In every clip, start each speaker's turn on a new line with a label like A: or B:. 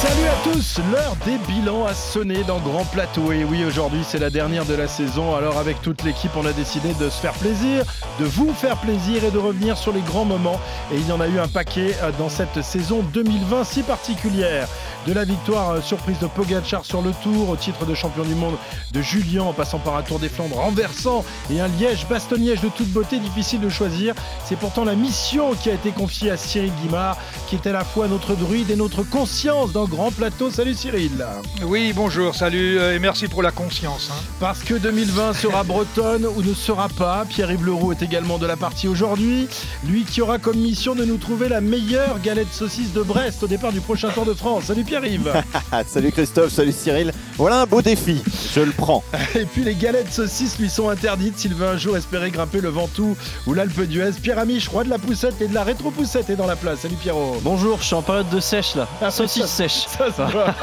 A: Salut à tous, l'heure des bilans a sonné dans Grand Plateau et oui aujourd'hui c'est la dernière de la saison alors avec toute l'équipe on a décidé de se faire plaisir, de vous faire plaisir et de revenir sur les grands moments et il y en a eu un paquet euh, dans cette saison 2020 si particulière. De la victoire euh, surprise de Pogacar sur le Tour au titre de champion du monde de Julien en passant par un Tour des Flandres renversant et un Liège bastonniège de toute beauté difficile de choisir. C'est pourtant la mission qui a été confiée à Cyril Guimard qui est à la fois notre druide et notre conscience dans Grand Plateau. Salut Cyril.
B: Oui, bonjour, salut euh, et merci pour la conscience. hein.
A: Parce que 2020 sera bretonne ou ne sera pas. Pierre-Yves Leroux est également de la partie aujourd'hui. Lui qui aura comme mission de nous trouver la meilleure galette saucisse de Brest au départ du prochain Tour de France. Salut Pierre-Yves.
C: Ah, salut Christophe, salut Cyril. Voilà un beau défi, je le prends.
A: Et puis les galettes saucisses lui sont interdites s'il veut un jour espérer grimper le Ventoux ou l'Alpe d'Huez. Pierre Amiche, roi de la poussette et de la rétro-poussette est dans la place. Salut Pierrot.
D: Bonjour, je suis en période de sèche là. Saucisse sèche.
A: Ça se voit.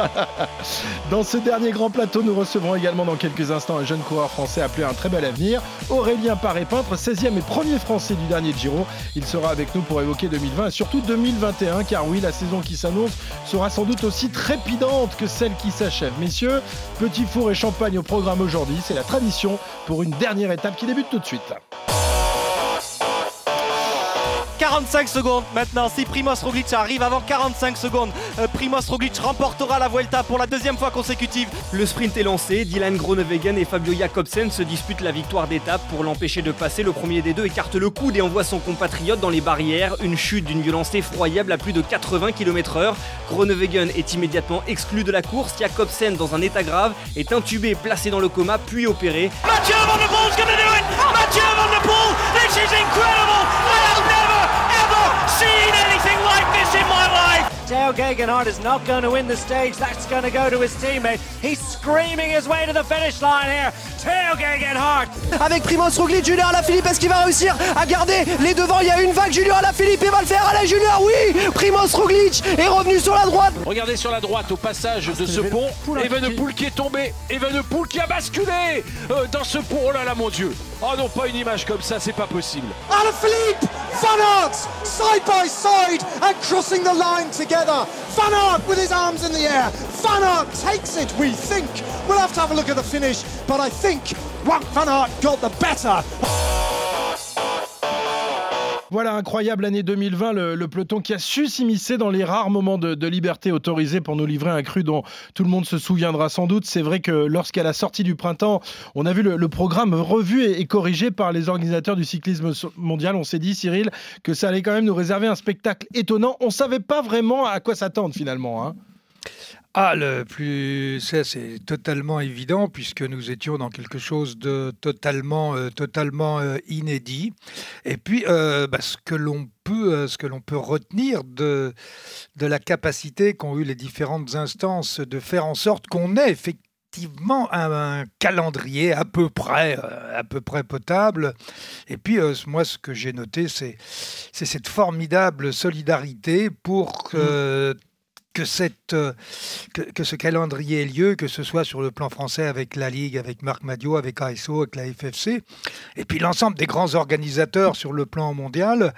A: Dans ce dernier grand plateau, nous recevrons également dans quelques instants un jeune coureur français appelé à un très bel avenir, Aurélien Paré-Peintre, 16e et premier français du dernier Giro. Il sera avec nous pour évoquer 2020 et surtout 2021, car oui, la saison qui s'annonce sera sans doute aussi trépidante que celle qui s'achève. Messieurs, petit four et champagne au programme aujourd'hui, c'est la tradition pour une dernière étape qui débute tout de suite.
D: 45 secondes maintenant. Si Primoz Roglic arrive avant 45 secondes, euh, Primoz Roglic remportera la Vuelta pour la deuxième fois consécutive.
E: Le sprint est lancé, Dylan Groenewegen et Fabio Jakobsen se disputent la victoire d'étape pour l'empêcher de passer. Le premier des deux écarte le coude et envoie son compatriote dans les barrières. Une chute d'une violence effroyable à plus de 80 km/h. Groenewegen est immédiatement exclu de la course. Jakobsen, dans un état grave, est intubé, placé dans le coma, puis opéré.
D: Mathieu Van Der Poel's gonna do it! Mathieu Van Der Poel! This is incredible! Seen anything like this in my life!
F: Dale Gegenhardt is not going to win the stage. That's going to go to his teammate. He's screaming his way to the finish line here.
G: Avec Primoz Roglic, Julien Alaphilippe, est-ce qu'il va réussir à garder les devants? Il y a une vague, Julien Alaphilippe, il va le faire. Allez, Julien, oui Primoz Roglic est revenu sur la droite.
H: Regardez sur la droite au passage de ce pont, Evenepoel qui est tombé, Evenepoel qui a basculé euh, dans ce pont. Oh là là mon Dieu Oh non pas une image comme ça, c'est pas possible.
I: Alaphilippe, Van Aert, side by side and crossing the line together. Van Aert with his arms in the air. Van Aert takes it, we think. We'll have to have a look at the finish, but I think
A: Voilà, incroyable année 2020, le, peloton qui a su s'immiscer dans les rares moments de, liberté autorisés pour nous livrer un cru dont tout le monde se souviendra sans doute. C'est vrai que lorsqu'à la sortie du printemps, on a vu le, programme revu et, corrigé par les organisateurs du cyclisme mondial, on s'est dit, Cyril, que ça allait quand même nous réserver un spectacle étonnant. On ne savait pas vraiment à quoi s'attendre finalement. hein.
B: Ah, le plus, c'est totalement évident puisque nous étions dans quelque chose de totalement, euh, totalement euh, inédit. Et puis, euh, bah, ce que l'on peut, euh, ce que l'on peut retenir de de la capacité qu'ont eu les différentes instances de faire en sorte qu'on ait effectivement un, calendrier à peu près, euh, à peu près potable. Et puis, euh, moi, ce que j'ai noté, c'est c'est cette formidable solidarité pour que que, cette, euh, que, que ce calendrier ait lieu, que ce soit sur le plan français avec la Ligue, avec Marc Madio, avec ASO, avec la FFC, et puis l'ensemble des grands organisateurs sur le plan mondial,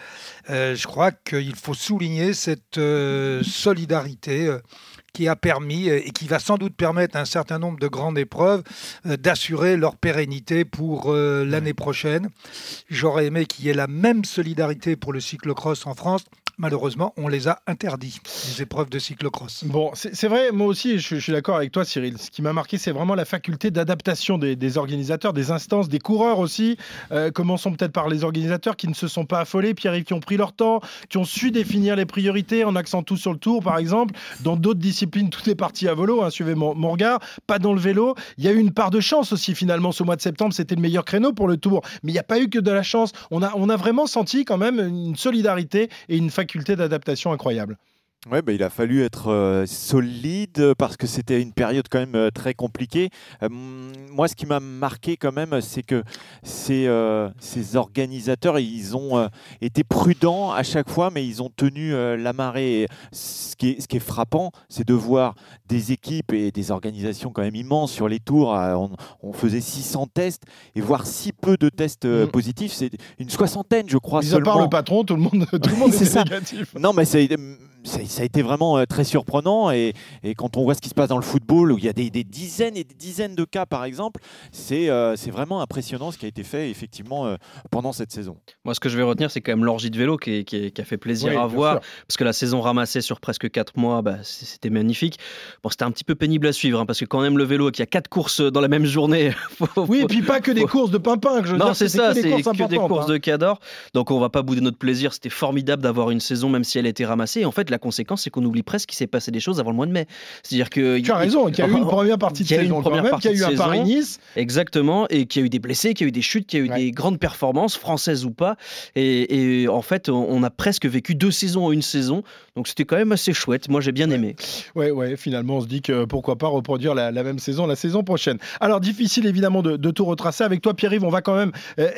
B: euh, je crois qu'il faut souligner cette euh, solidarité. euh, qui a permis et qui va sans doute permettre à un certain nombre de grandes épreuves d'assurer leur pérennité pour l'année prochaine. J'aurais aimé qu'il y ait la même solidarité pour le cyclocross en France. Malheureusement, on les a interdits, les épreuves de cyclocross.
A: Bon, c'est vrai, moi aussi, je, suis d'accord avec toi, Cyril. Ce qui m'a marqué, c'est vraiment la faculté d'adaptation des, organisateurs, des instances, des coureurs aussi. Euh, commençons peut-être par les organisateurs qui ne se sont pas affolés, Pierre-Yves, qui ont pris leur temps, qui ont su définir les priorités en accent tout sur le tour, par exemple. Dans d'autres disciplines, tout est parti à volo, hein, suivez mon, mon regard, pas dans le vélo. Il y a eu une part de chance aussi, finalement, ce mois de septembre, c'était le meilleur créneau pour le tour. Mais il n'y a pas eu que de la chance. On a, on a vraiment senti quand même une solidarité et une faculté d'adaptation incroyable.
C: Ouais, bah, il a fallu être euh, solide parce que c'était une période quand même euh, très compliquée. Euh, moi, ce qui m'a marqué quand même, c'est que ces, ces, organisateurs, ils ont été prudents à chaque fois, mais ils ont tenu la marée. ce, qui est, ce qui est frappant, c'est de voir des équipes et des organisations quand même immenses sur les tours. On, faisait 600 tests et voir si peu de tests mm. positifs, c'est une soixantaine, je crois.
A: Mis
C: seulement.
A: à part le patron, tout le monde, tout le monde est, négatif.
C: Non, mais c'est ça, a été vraiment euh, très surprenant. Et, quand on voit ce qui se passe dans le football, où il y a des, dizaines et des dizaines de cas, par exemple, c'est euh, vraiment impressionnant ce qui a été fait effectivement euh, pendant cette saison.
J: Moi, ce que je vais retenir, c'est quand même l'orgie de vélo qui, a fait plaisir à voir. Parce que la saison ramassée sur presque 4 mois, bah, c'était magnifique. Bon, c'était un petit peu pénible à suivre, hein, parce que quand même le vélo, qu'il y a 4 courses dans la même journée.
A: oui, et puis pas que des courses de pimpin. Que je
J: non, c'est ça, c'est que, des courses,
A: hein.
J: de cador. Donc on va pas bouder notre plaisir. C'était formidable d'avoir une saison, même si elle était ramassée. en fait, la conséquence, c'est qu'on oublie presque qu'il s'est passé des choses avant le mois de mai. C'est-à-dire que
A: tu as raison, qu'il y a eu une première partie de saison, qu'il y a eu un Paris-Nice,
J: exactement, et qu'il y a eu des blessés, qu'il y a eu des chutes, qu'il y a eu des grandes performances françaises ou pas. Et, en fait, on a presque vécu deux saisons en une saison, donc c'était quand même assez chouette. Moi, j'ai bien aimé.
A: Ouais, ouais. Finalement, on se dit que pourquoi pas reproduire la, même saison la saison prochaine. Alors difficile évidemment de, tout retracer. Avec toi, Pierre-Yves, on va quand même euh,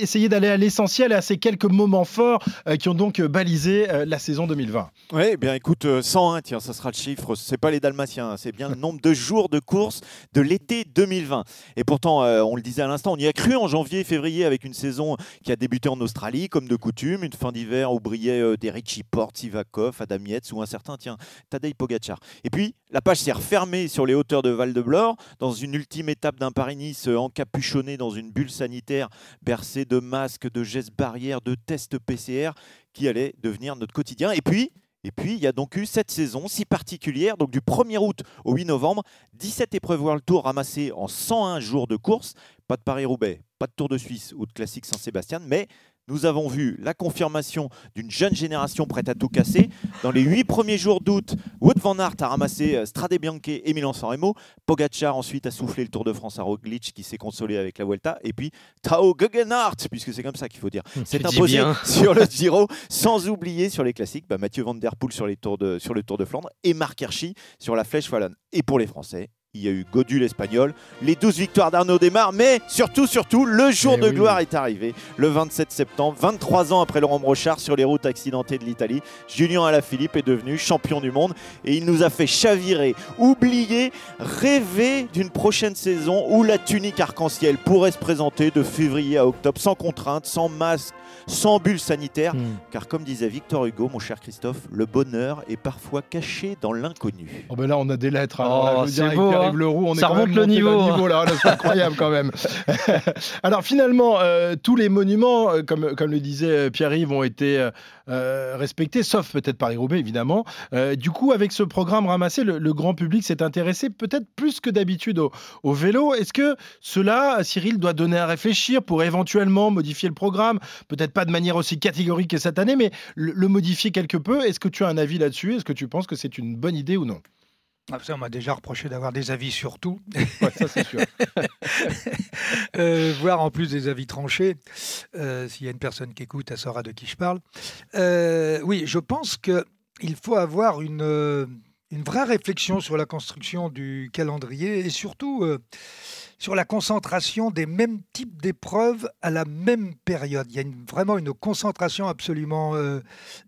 A: essayer d'aller à l'essentiel et à ces quelques moments forts euh, qui ont donc balisé euh, la saison 2020.
C: Oui, eh bien écoute, 101, tiens, ça sera le chiffre. C'est pas les Dalmatiens, hein, c'est bien le nombre de jours de course de l'été 2020. Et pourtant, euh, on le disait à l'instant, on y a cru en janvier, février avec une saison qui a débuté en Australie, comme de coutume, une fin d'hiver où brillaient euh, des Richie Porte, Sivakov, Adam Yates ou un certain, tiens, Tadej Pogacar. Et puis, la page s'est refermée sur les hauteurs de Val-de-Blore, dans une ultime étape d'un Paris-Nice euh, encapuchonné dans une bulle sanitaire, bercée de masques, de gestes barrières, de tests PCR qui allait devenir notre quotidien. Et puis, et puis, il y a donc eu cette saison si particulière, donc du 1er août au 8 novembre, 17 épreuves World Tour ramassées en 101 jours de course. Pas de Paris-Roubaix, pas de Tour de Suisse ou de Classique Saint-Sébastien, mais nous avons vu la confirmation d'une jeune génération prête à tout casser. Dans les huit premiers jours d'août, Wood van Aert a ramassé euh, Strade Bianche et Milan-San Remo. Pogacar ensuite a soufflé le Tour de France à Roglic qui s'est consolé avec la Vuelta. Et puis Tao Gegenhardt, puisque c'est comme ça qu'il faut dire, s'est imposé sur le Giro. Sans oublier sur les classiques, bah, Mathieu Van Der Poel sur, les tours de, sur le Tour de Flandre et Marc Hirschi sur la Flèche Wallonne. Et pour les Français, il y a eu Godul espagnol, les 12 victoires d'Arnaud Desmar, mais surtout, surtout, le jour eh de gloire est arrivé, le 27 septembre, 23 ans après Laurent Brochard sur les routes accidentées de l'Italie. Julien Alaphilippe est devenu champion du monde et il nous a fait chavirer, oublier, rêver d'une prochaine saison où la tunique arc-en-ciel pourrait se présenter de février à octobre sans contrainte, sans masque, sans bulle sanitaire. Hmm. Car comme disait Victor Hugo, mon cher Christophe, le bonheur est parfois caché dans l'inconnu.
A: Oh ben là, on a des lettres. Alors,
J: oh, c'est beau, hein.
A: on
J: Ça remonte le niveau.
A: là, c'est incroyable quand même. Alors finalement, euh, tous les monuments, euh, comme, comme le disait euh, Pierre-Yves, ont été respectés, sauf peut-être Paris-Roubaix, évidemment. du coup, avec ce programme ramassé, le, grand public s'est intéressé peut-être plus que d'habitude au, vélo. Est-ce que cela, Cyril, doit donner à réfléchir pour éventuellement modifier le programme? Peut-être pas de manière aussi catégorique que cette année, mais le, modifier quelque peu. Est-ce que tu as un avis là-dessus? Est-ce que tu penses que c'est une bonne idée ou non?
B: Ah, ça, on m'a déjà reproché d'avoir des avis sur tout.
A: ça, c'est sûr.
B: euh, voire en plus des avis tranchés. Euh, s'il y a une personne qui écoute, elle saura de qui je parle. Euh, oui, je pense qu'il faut avoir une, une vraie réflexion sur la construction du calendrier et surtout sur la concentration des mêmes types d'épreuves à la même période. Il y a vraiment une concentration absolument euh,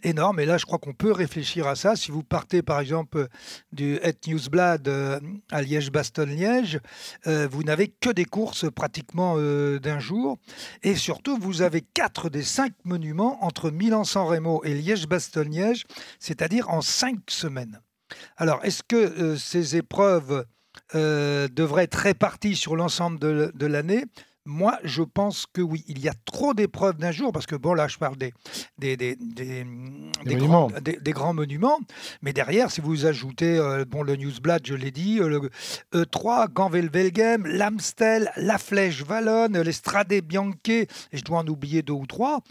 B: énorme. Et là, je crois qu'on peut réfléchir à ça. Si vous partez, par exemple, du Het Newsblad euh, à Liège-Bastogne-Liège, euh, vous n'avez que des courses pratiquement d'un jour. Et surtout, vous avez quatre des cinq monuments entre Milan-San Remo et Liège-Bastogne-Liège, c'est-à-dire en cinq semaines. Alors, est-ce que ces épreuves euh, devrait être réparti sur l'ensemble de, l'année. Moi, je pense que oui, il y a trop d'épreuves d'un jour, parce que bon, là, je parle des, des, des, des, grands, des grands, monuments, mais derrière, si vous ajoutez euh, bon, le Newsblad, je l'ai dit, euh, le E3, Ganvelvelgem, l'Amstel, la Flèche Wallonne, l'Estrade Bianche, et je dois en oublier deux ou trois,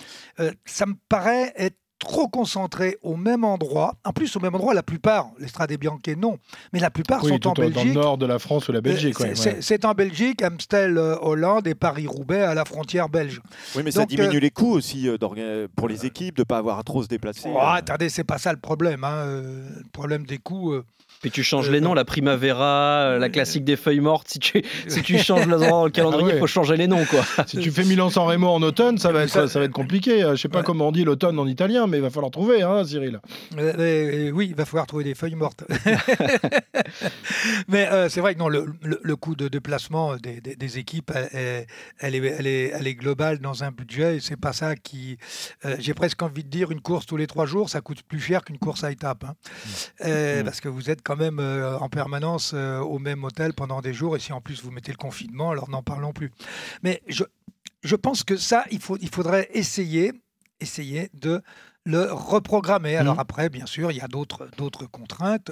B: ça me paraît être trop concentrés au même endroit. En plus, au même endroit, la plupart, l'Estrade Bianche, non, mais la plupart
A: Oui,
B: sont
A: tout
B: en
A: au- dans le
B: Belgique.
A: nord de la France ou la Belgique.
B: Euh, c'est-
A: ouais.
B: en Belgique, Amstel, euh, Hollande et Paris-Roubaix à la frontière belge.
C: Oui, mais ça diminue
B: euh,
C: les coûts aussi euh, pour les équipes de ne pas avoir à trop se déplacer.
B: Oh, attendez, c'est pas ça le problème. hein, Le problème des coûts.
J: Puis tu changes
B: Euh,
J: les noms, la Primavera, euh, la classique des feuilles mortes. Si tu, si tu changes le, dans le calendrier, il
A: Ah ouais.
J: faut changer les noms. quoi.
A: Si tu fais Milan-San Remo en automne, ça va être,
B: Ça-
A: ça va être compliqué. Euh, Je sais pas comment on dit l'automne en italien, mais il va falloir trouver, hein, Cyril.
B: Euh, euh, oui, il va falloir trouver des feuilles mortes. Mais euh, c'est vrai que non, le, le- le coût de déplacement des, des- des équipes, elle, est, elle, est, elle est globale dans un budget et c'est pas ça qui. euh, J'ai presque envie de dire une course tous les trois jours, ça coûte plus cher qu'une course à étapes. hein. Euh, Parce que vous êtes quand même euh, en permanence euh, au même hôtel pendant des jours et si en plus vous mettez le confinement, alors n'en parlons plus. Mais je, je pense que ça, il, faut, il faudrait essayer, essayer de le reprogrammer. Alors après, bien sûr, il y a d'autres d'autres contraintes.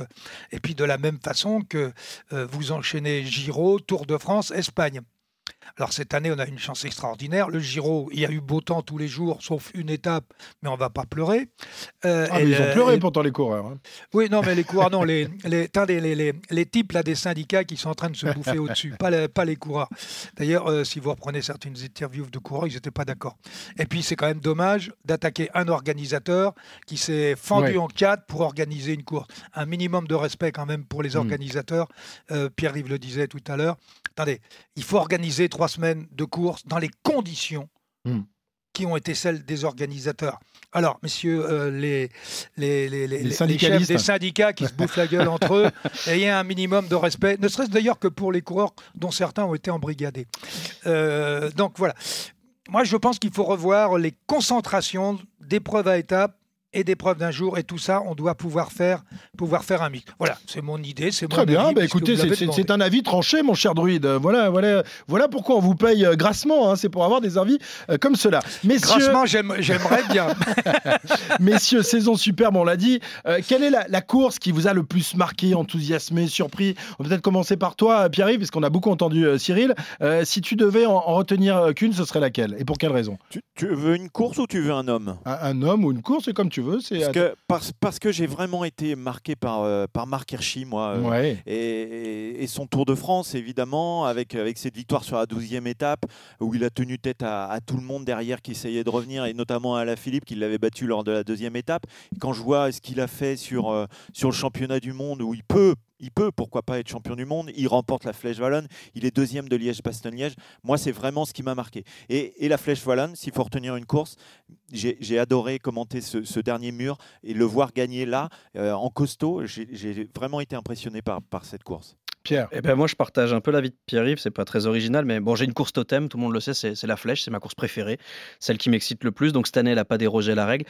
B: Et puis de la même façon que euh, vous enchaînez Giro, Tour de France, Espagne. Alors cette année, on a une chance extraordinaire. Le Giro, il y a eu beau temps tous les jours, sauf une étape, mais on va pas pleurer. Euh,
A: Ah, mais ils ont pleuré pourtant les coureurs. hein.
B: oui, non, mais les coureurs, non, les, les, les, les, les types là, des syndicats qui sont en train de se bouffer au-dessus, pas, les- pas les coureurs. D'ailleurs, euh, si vous reprenez certaines interviews de coureurs, ils n'étaient pas d'accord. Et puis, c'est quand même dommage d'attaquer un organisateur qui s'est fendu
A: Ouais.
B: en quatre pour organiser une course. Un minimum de respect quand même pour les organisateurs. Euh, Pierre-Yves le disait tout à l'heure. Attendez, il faut organiser trois semaines de course dans les conditions
A: Hmm.
B: qui ont été celles des organisateurs. Alors, messieurs euh, les, les, les, les- les chefs des syndicats qui se bouffent la gueule entre eux, ayez un minimum de respect, ne serait-ce d'ailleurs que pour les coureurs dont certains ont été embrigadés. Euh, donc voilà. Moi, je pense qu'il faut revoir les concentrations d'épreuves à étapes et d'épreuves d'un jour, et tout ça, on doit pouvoir faire, pouvoir faire un mix. Voilà, c'est mon idée, c'est mon
A: Très bien,
B: avis,
A: bah, écoutez, c'est- un avis tranché, mon cher druide. Voilà, voilà, voilà pourquoi on vous paye euh, grassement, hein, c'est pour avoir des avis euh, comme cela. Messieurs,
B: Grassement, j'aime- j'aimerais bien.
A: Messieurs, saison superbe, on l'a dit. Euh, quelle est la, la course qui vous a le plus marqué, enthousiasmé, surpris? On va peut-être commencer par toi, Pierre-Yves, puisqu'on a beaucoup entendu euh, Cyril. Euh, si tu devais en, en retenir qu'une, ce serait laquelle? Et pour quelle raison?
C: Tu, tu veux une course ou tu veux un homme?
A: Un, un homme ou une course, c'est comme tu veux.
C: Parce que, parce, parce que j'ai vraiment été marqué par, euh, par Marc Hirschi, moi. euh,
A: Ouais.
C: et, et- et son Tour de France, évidemment, avec, avec cette victoire sur la 12e étape, où il a tenu tête à, à tout le monde derrière qui essayait de revenir, et notamment à la Philippe, qui l'avait battu lors de la deuxième étape. Quand je vois ce qu'il a fait sur, euh, sur le championnat du monde, où il peut. Il peut, pourquoi pas, être champion du monde. Il remporte la Flèche Wallonne. Il est deuxième de Liège-Bastogne-Liège. Moi, c'est vraiment ce qui m'a marqué. Et, la Flèche Wallonne, s'il faut retenir une course, j'ai adoré commenter ce, dernier mur et le voir gagner là, euh, en costaud. J'ai vraiment été impressionné par cette course.
A: Pierre
J: Eh ben moi, je partage un peu l'avis de Pierre-Yves. C'est pas très original, mais bon, j'ai une course totem. Tout le monde le sait, c'est la flèche. C'est ma course préférée, celle qui m'excite le plus. Donc cette année, elle n'a pas dérogé à la règle.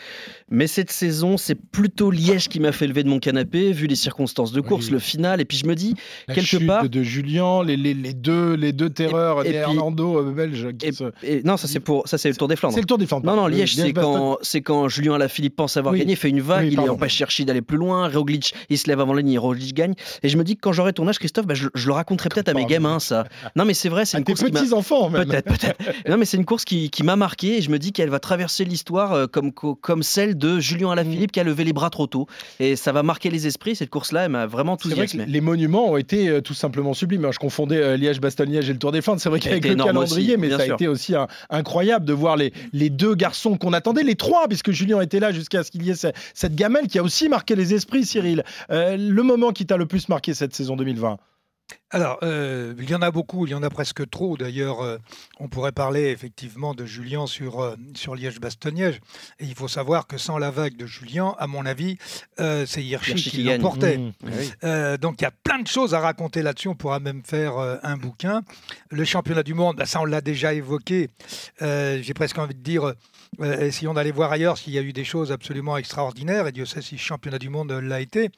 J: Mais cette saison, c'est plutôt Liège qui m'a fait lever de mon canapé, vu les circonstances de course, le final. Et puis je me dis,
A: La
J: quelque
A: chute
J: part.
A: de Julien, les, les, les deux, les deux terreurs
J: et puis-
A: néerlando euh, belges qui
J: Et-
A: se-
J: et- non, ça c'est pour ça c'est le Tour des Flandres.
A: C'est le Tour des Flandres.
J: Non, non. Liège, c'est quand, c'est quand Julien Alaphilippe pense avoir
A: Oui.
J: gagné, fait une vague,
A: Oui,
J: il
A: pardon.
J: empêche Cherchi d'aller plus loin, Roglic, il se lève avant la ligne, et Roglic gagne. Et je me dis que quand j'aurai ton âge, Christophe, bah, je, je le raconterai peut-être à mes gamins, ça. Non, mais c'est vrai, c'est une course
A: petits-enfants, même.
J: Peut-être, peut-être. non, mais c'est une course qui, qui m'a marqué et je me dis qu'elle va traverser l'histoire euh, comme, co- comme celle de Julien Alaphilippe qui a levé les bras trop tôt. Et ça va marquer les esprits. Cette course-là, elle m'a vraiment
A: que
J: enthousiasmé.
A: les monuments ont été euh, tout simplement sublimes. Je confondais euh, Liège-Bastogne-Liège et le Tour des Flandres. C'est vrai qu'avec le calendrier,
J: aussi,
A: mais ça a été aussi un- incroyable de voir les, les deux garçons qu'on attendait, les trois, puisque Julien était là jusqu'à ce qu'il y ait ce- cette gamelle qui a aussi marqué les esprits, Cyril. Euh, le moment qui t'a le plus marqué cette saison 2020
B: Alors, euh, il y en a beaucoup, il y en a presque trop. D'ailleurs, euh, on pourrait parler effectivement de Julien sur, euh, sur Liège-Bastogne-Liège. Et il faut savoir que sans la vague de Julien, à mon avis, c'est Hirschi qui l'emportait.
A: Mmh.
B: Euh, donc, il y a plein de choses à raconter là-dessus. On pourra même faire un bouquin. Le championnat du monde, bah, ça, on l'a déjà évoqué. J'ai presque envie de dire, euh, essayons d'aller voir ailleurs s'il y a eu des choses absolument extraordinaires. Et Dieu sait si le championnat du monde l'a été.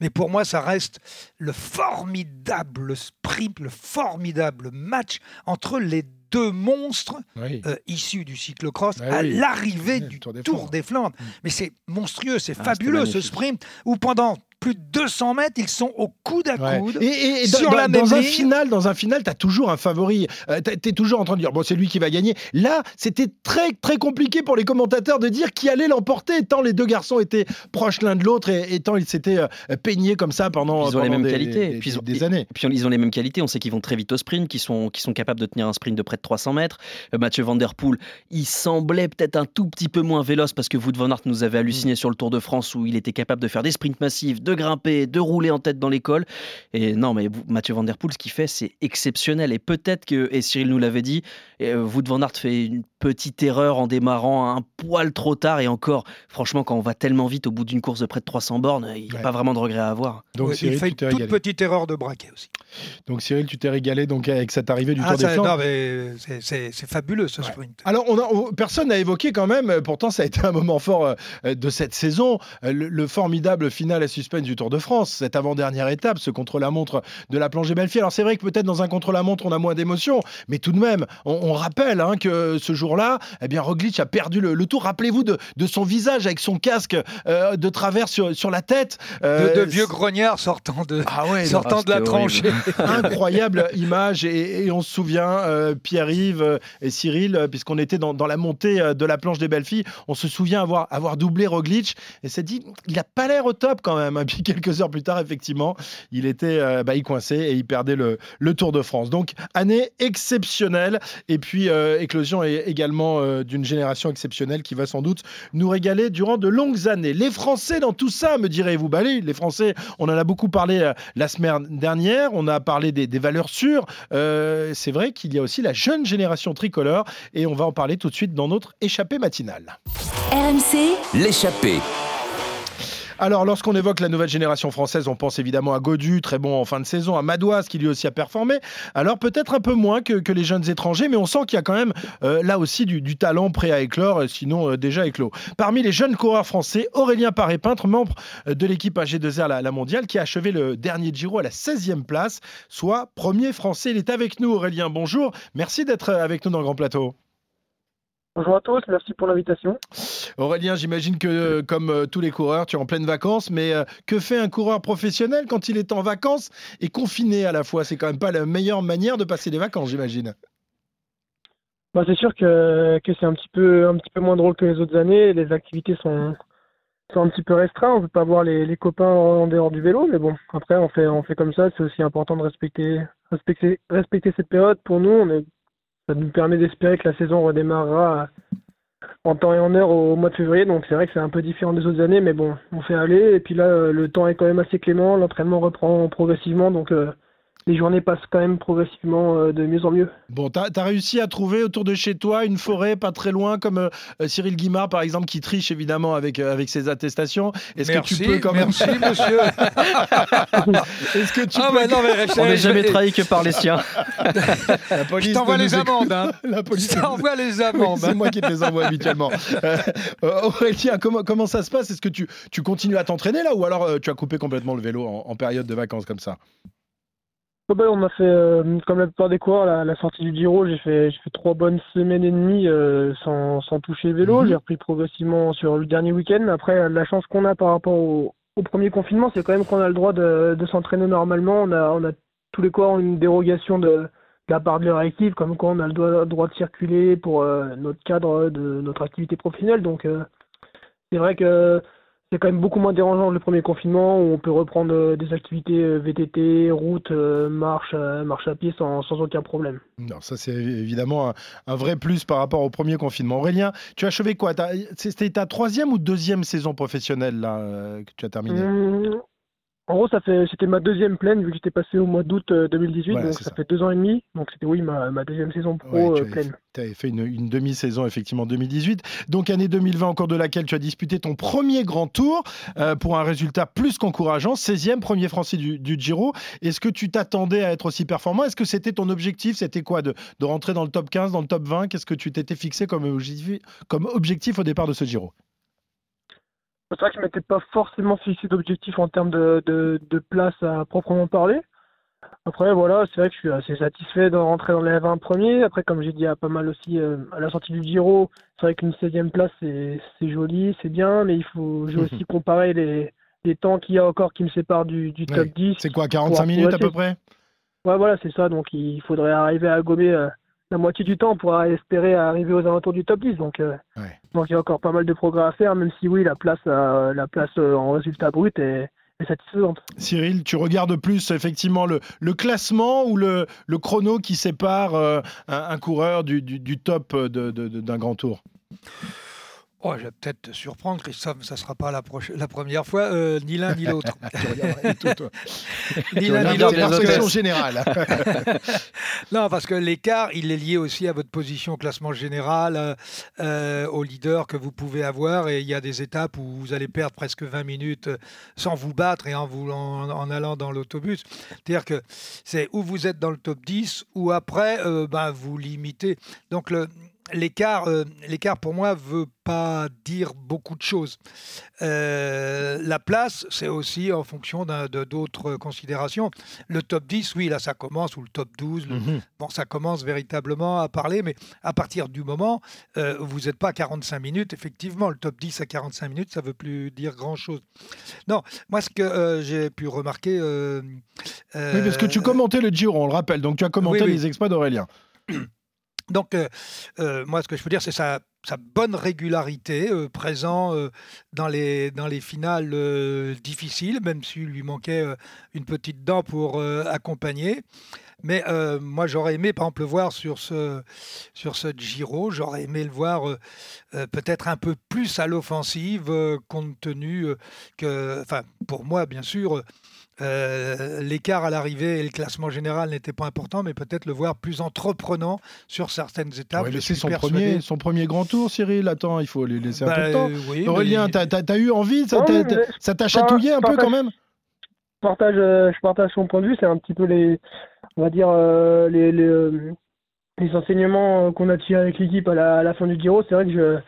B: Mais pour moi, ça reste le formidable sprint, le formidable match entre les deux monstres
A: Oui.
B: euh, issus du cyclocross
A: Ah
B: à
A: oui.
B: l'arrivée
A: Ouais,
B: du
A: Tour des
B: Tour
A: Flandres.
B: des Flandres. Mais c'est monstrueux, c'est
J: Ah,
B: fabuleux ce sprint où pendant plus de 200 mètres, ils sont au coude à
A: Ouais.
B: coude.
A: Et, et
B: sur
A: dans,
B: la
A: dans
B: même
A: un final, dans un final, t'as toujours un favori. Euh, t'as- T'es toujours en train de dire bon, c'est lui qui va gagner. Là, c'était très très compliqué pour les commentateurs de dire qui allait l'emporter, tant les deux garçons étaient proches l'un de l'autre et, et tant ils s'étaient euh, peignés comme ça pendant,
J: Ils ont les
A: pendant
J: mêmes
A: des,
J: qualités.
A: des-
J: Et puis ils ont-
A: des années.
J: Puis ils ont les mêmes qualités. On sait qu'ils vont très vite au sprint, qu'ils sont, capables de tenir un sprint de près de 300 mètres. Euh, Mathieu Van Der Poel, il semblait peut-être un tout petit peu moins véloce parce que Wout van Aert nous avait
A: Mm.
J: halluciné sur le Tour de France où il était capable de faire des sprints massifs, de grimper, de rouler en tête dans l'école. Et non, mais Mathieu Van Der Poel, ce qu'il fait, c'est exceptionnel. Et peut-être que, et Cyril nous l'avait dit, euh, Wout van Aert fait une petite erreur en démarrant un poil trop tard. Et encore, franchement, quand on va tellement vite au bout d'une course de près de 300 bornes, il n'y a
A: Ouais.
J: pas vraiment de regret à avoir.
A: Donc
B: Ouais,
A: Cyril,
B: il fait une toute
A: régalé.
B: petite erreur de braquet aussi.
A: Donc Cyril, tu t'es régalé donc avec cette arrivée du
B: Ah,
A: Tour des Flandres.
B: non, mais c'est- fabuleux ce sprint.
A: Alors, on a, on- personne n'a évoqué quand même, euh, pourtant ça a été un moment fort euh, de cette saison, le, le formidable final à suspense du Tour de France, cette avant-dernière étape, ce contre-la-montre de la plongée Belfi. Alors c'est vrai que peut-être dans un contre-la-montre on a moins d'émotion, mais tout de même, on, on rappelle hein, que ce jour-là, eh bien Roglic a perdu le, le tour. Rappelez-vous de, de son visage avec son casque euh, de travers sur, sur la tête.
B: De,
A: Euh,
B: de vieux grognards sortant de,
A: Ah ouais,
B: sortant
J: non,
B: de la tranchée.
A: incroyable image et, et on se souvient euh, Pierre-Yves et Cyril puisqu'on était dans, dans la montée de la planche des belles filles on se souvient avoir, avoir doublé Roglic et s'est dit il a pas l'air au top quand même hein. Puis quelques heures plus tard effectivement il était euh, bah, il coinçait et il perdait le, le Tour de France. Donc année exceptionnelle. Et puis euh, éclosion est également euh, d'une génération exceptionnelle qui va sans doute nous régaler durant de longues années. Les Français dans tout ça me direz-vous? Bah les les Français on en a beaucoup parlé euh, la semaine dernière. On a parlé des, des valeurs sûres. Euh, c'est vrai qu'il y a aussi la jeune génération tricolore et on va en parler tout de suite dans notre échappée matinale.
K: RMC,
L: L'échappée.
A: Alors, lorsqu'on évoque la nouvelle génération française, on pense évidemment à Godu, très bon en fin de saison, à Madouas, qui lui aussi a performé. Alors, peut-être un peu moins que, les jeunes étrangers, mais on sent qu'il y a quand même euh, là aussi du, talent prêt à éclore, euh, sinon euh, déjà éclos. Parmi les jeunes coureurs français, Aurélien Paré-Peintre, membre de l'équipe AG2R, la, la mondiale, qui a achevé le dernier Giro à la 16e place, soit premier français. Il est avec nous, Aurélien. Bonjour. Merci d'être avec nous dans le Grand Plateau.
M: Bonjour à tous, merci pour l'invitation.
A: Aurélien, j'imagine que euh, comme euh, tous les coureurs, tu es en pleine vacances, mais euh, que fait un coureur professionnel quand il est en vacances et confiné à la fois? C'est quand même pas la meilleure manière de passer des vacances, j'imagine.
M: Bah, c'est sûr que, que c'est un petit peu un petit peu moins drôle que les autres années. Les activités sont, sont un petit peu restreintes. On peut pas voir les, les copains en dehors du vélo, mais bon, après on fait on fait comme ça. C'est aussi important de respecter respecter respecter cette période. Pour nous, on est, ça nous permet d'espérer que la saison redémarrera en temps et en heure au mois de février. Donc c'est vrai que c'est un peu différent des autres années, mais bon, on fait aller. Et puis là, euh, le temps est quand même assez clément. L'entraînement reprend progressivement, donc euh, les journées passent quand même progressivement euh, de mieux en mieux.
A: Bon, tu as, réussi à trouver autour de chez toi une forêt pas très loin, comme euh, Cyril Guimard, par exemple, qui triche évidemment avec, euh, avec ses attestations. Est-ce que tu peux quand même.
B: merci, monsieur.
A: Est-ce que tu
B: Ah,
A: peux.
B: bah non, mais
J: On n'est jamais
B: je-
J: trahi que par les siens.
A: La police
B: Je t'envoie les amendes. Hein.
A: La police
B: Je t'envoie les amendes.
A: c'est moi qui te les envoie habituellement. Euh, euh, Aurélien, comment, comment ça se passe? Est-ce que tu, tu continues à t'entraîner là? Ou alors euh, tu as coupé complètement le vélo en, en période de vacances comme ça?
M: Oh bah, on a fait, euh, comme la plupart des coureurs, la, la sortie du Giro, j'ai fait, j'ai fait trois bonnes semaines et demie euh, sans, sans toucher le vélo.
A: Mhm.
M: J'ai repris progressivement sur le dernier week-end. Après, la chance qu'on a par rapport au, au premier confinement, c'est quand même qu'on a le droit de, de s'entraîner normalement. On a, on a tous les coureurs ont une dérogation de, de la part de leur équipe, comme quoi on a le droit, droit de circuler pour euh, notre cadre de notre activité professionnelle. Donc, c'est vrai que c'est quand même beaucoup moins dérangeant le premier confinement où on peut reprendre euh, des activités euh, VTT, route, euh, marche, marche à pied sans, sans aucun problème.
A: Non, ça c'est évidemment un, un vrai plus par rapport au premier confinement. Aurélien, tu as achevé quoi? C'était ta troisième ou deuxième saison professionnelle là que tu as terminée?
M: Hum, en gros, ça fait, c'était ma deuxième pleine vu que j'étais passé au mois d'août euh, 2018,
A: Voilà,
M: donc ça,
A: ça.
M: fait deux ans et demi. Donc c'était oui ma, ma deuxième saison pro
A: Ouais, tu
M: euh,
A: avais-
M: pleine.
A: Tu avais fait une, une demi-saison effectivement 2018. Donc année 2020 au cours de laquelle tu as disputé ton premier grand tour euh, pour un résultat plus qu'encourageant, 16e, premier français du, du Giro. Est-ce que tu t'attendais à être aussi performant? Est-ce que c'était ton objectif? C'était quoi de, de rentrer dans le top 15, dans le top 20 Qu'est-ce que tu t'étais fixé comme objectif, comme objectif au départ de ce Giro?
M: C'est vrai que je m'étais pas forcément fixé d'objectif en termes de, de, de place à proprement parler. Après, voilà, c'est vrai que je suis assez satisfait de rentrer dans les 20 premiers. Après, comme j'ai dit à pas mal aussi euh, à la sortie du Giro, c'est vrai qu'une 16e place, c'est joli, c'est bien, mais il faut j'ai aussi comparer les, des temps qu'il y a encore qui me séparent du, du top
A: Ouais.
M: 10.
A: C'est quoi, 45 minutes à peu près?
M: Ouais, voilà, c'est ça. Donc il faudrait arriver à gommer euh, la moitié du temps pour espérer arriver aux alentours du top 10. Donc, euh, donc il y a encore pas mal de progrès à faire, même si oui, la place, euh, la place euh, en résultat brut est, est satisfaisante.
A: Cyril, tu regardes plus effectivement le, le classement ou le, le chrono qui sépare un, un coureur du, du- du top d'un grand tour?
B: Oh, je vais peut-être te surprendre, Christophe, ça ne sera pas la, première fois, euh, ni l'un ni l'autre. ni l'un ni l'autre. non, parce que l'écart, il est lié aussi à votre position au classement général, euh, euh, au leader que vous pouvez avoir. Et il y a des étapes où vous allez perdre presque 20 minutes euh, sans vous battre et en, vous, en, en allant dans l'autobus. C'est-à-dire que c'est où vous êtes dans le top 10 ou après, euh, ben, vous limitez. Donc le. L'écart, euh, l'écart pour moi veut pas dire beaucoup de choses. Euh, la place, c'est aussi en fonction de d'autres considérations. Le top 10, oui, là ça commence, ou le top 12, le-
A: Mhm.
B: bon, ça commence véritablement à parler, mais à partir du moment, euh, vous n'êtes pas à 45 minutes, effectivement, le top 10 à 45 minutes, ça ne veut plus dire grand-chose. Non, moi ce que j'ai pu remarquer...
A: Oui, parce que tu commentais le Giro, on le rappelle. Donc tu as commenté
B: Oui, oui.
A: les exploits d'Aurélien.
B: Donc, euh, euh, moi, ce que je peux dire, c'est sa, bonne régularité, euh, présent euh, dans, les, dans les finales difficiles, même s'il lui manquait une petite dent pour accompagner. Mais moi, j'aurais aimé, par exemple, le voir sur ce, sur ce Giro. J'aurais aimé le voir peut-être un peu plus à l'offensive, compte tenu que, enfin, pour moi, bien sûr, euh, l'écart à l'arrivée et le classement général n'était pas important, mais peut-être le voir plus entreprenant sur certaines étapes.
A: Ouais, c'est son premier, son premier grand tour, Cyril. Attends, il faut lui laisser un
B: Bah,
A: peu de temps.
B: euh, oui,
A: Aurélien,
B: mais-
A: t'as t'as eu envie Ça t'a- chatouillé un peu quand même
M: Je partage, euh, je partage son point de vue. C'est un petit peu les, on va dire euh, les, les, les enseignements qu'on a tirés avec l'équipe à la, à la fin du Giro. C'est vrai que je,